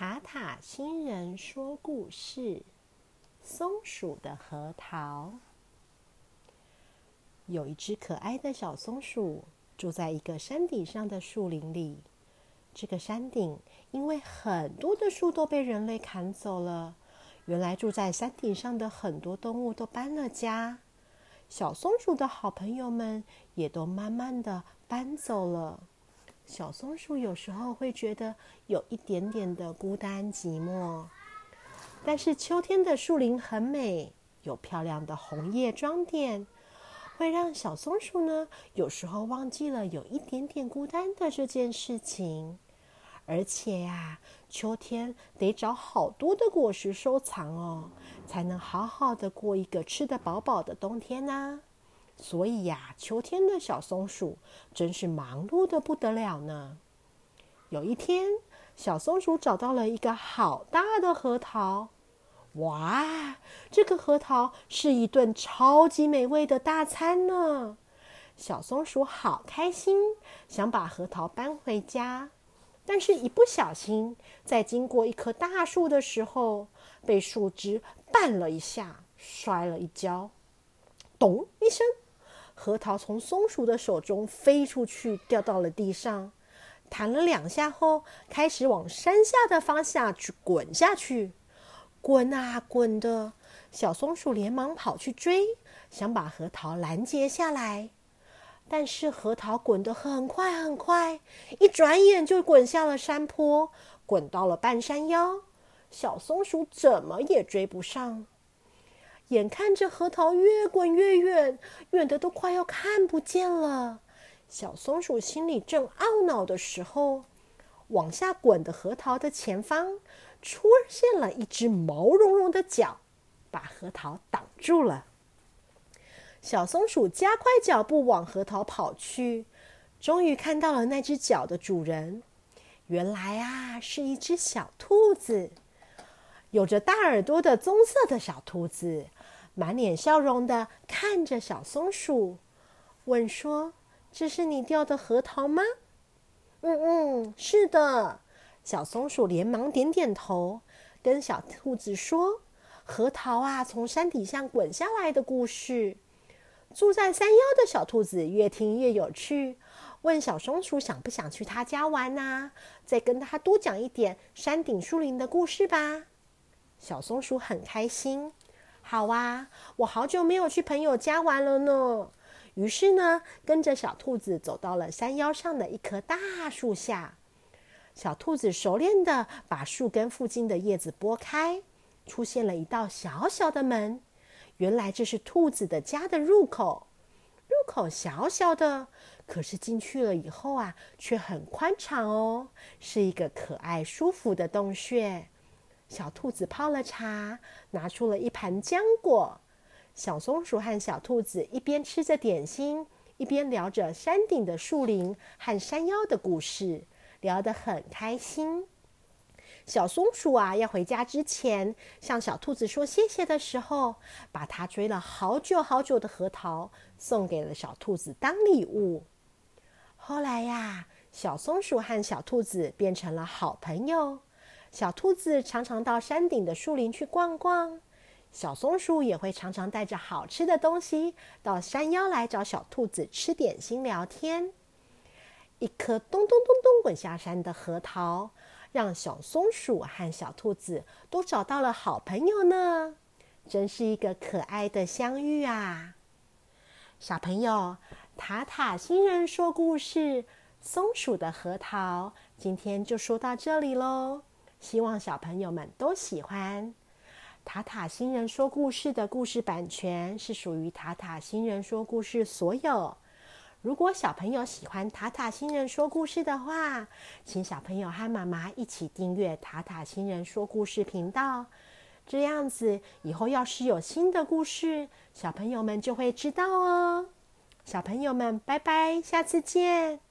塔塔星人说故事：松鼠的核桃。有一只可爱的小松鼠住在一个山顶上的树林里。这个山顶因为很多的树都被人类砍走了，原来住在山顶上的很多动物都搬了家，小松鼠的好朋友们也都慢慢的搬走了。小松鼠有时候会觉得有一点点的孤单寂寞，但是秋天的树林很美，有漂亮的红叶装点，会让小松鼠呢有时候忘记了有一点点孤单的这件事情。而且呀，秋天得找好多的果实收藏哦，才能好好的过一个吃得饱饱的冬天呢。所以呀，秋天的小松鼠真是忙碌的不得了呢。有一天，小松鼠找到了一个好大的核桃，哇，这个核桃是一顿超级美味的大餐呢。小松鼠好开心，想把核桃搬回家，但是一不小心，在经过一棵大树的时候，被树枝绊了一下，摔了一跤，咚一声。核桃从松鼠的手中飞出去，掉到了地上，弹了两下后，开始往山下的方向去滚下去。滚啊滚的，小松鼠连忙跑去追，想把核桃拦截下来。但是核桃滚得很快很快，一转眼就滚下了山坡，滚到了半山腰。小松鼠怎么也追不上。眼看着核桃越滚越远，远的都快要看不见了。小松鼠心里正懊恼的时候，往下滚的核桃的前方出现了一只毛茸茸的脚，把核桃挡住了。小松鼠加快脚步往核桃跑去，终于看到了那只脚的主人。原来啊，是一只小兔子，有着大耳朵的棕色的小兔子。满脸笑容的看着小松鼠，问说：“这是你掉的核桃吗？”“嗯嗯，是的。”小松鼠连忙点点头，跟小兔子说：“核桃啊，从山底下滚下来的故事。”住在山腰的小兔子越听越有趣，问小松鼠想不想去他家玩呢？再跟他多讲一点山顶树林的故事吧。小松鼠很开心。好啊，我好久没有去朋友家玩了呢。于是呢，跟着小兔子走到了山腰上的一棵大树下。小兔子熟练的把树根附近的叶子拨开，出现了一道小小的门。原来这是兔子的家的入口。入口小小的，可是进去了以后啊，却很宽敞哦，是一个可爱舒服的洞穴。小兔子泡了茶，拿出了一盘浆果。小松鼠和小兔子一边吃着点心，一边聊着山顶的树林和山腰的故事，聊得很开心。小松鼠啊，要回家之前向小兔子说谢谢的时候，把它追了好久好久的核桃送给了小兔子当礼物。后来呀，小松鼠和小兔子变成了好朋友。小兔子常常到山顶的树林去逛逛，小松鼠也会常常带着好吃的东西到山腰来找小兔子吃点心、聊天。一颗咚咚咚咚滚下山的核桃，让小松鼠和小兔子都找到了好朋友呢，真是一个可爱的相遇啊！小朋友，塔塔星人说故事《松鼠的核桃》，今天就说到这里喽。希望小朋友们都喜欢塔塔星人说故事的故事版权是属于塔塔星人说故事所有。如果小朋友喜欢塔塔星人说故事的话，请小朋友和妈妈一起订阅塔塔星人说故事频道，这样子以后要是有新的故事，小朋友们就会知道哦。小朋友们，拜拜，下次见。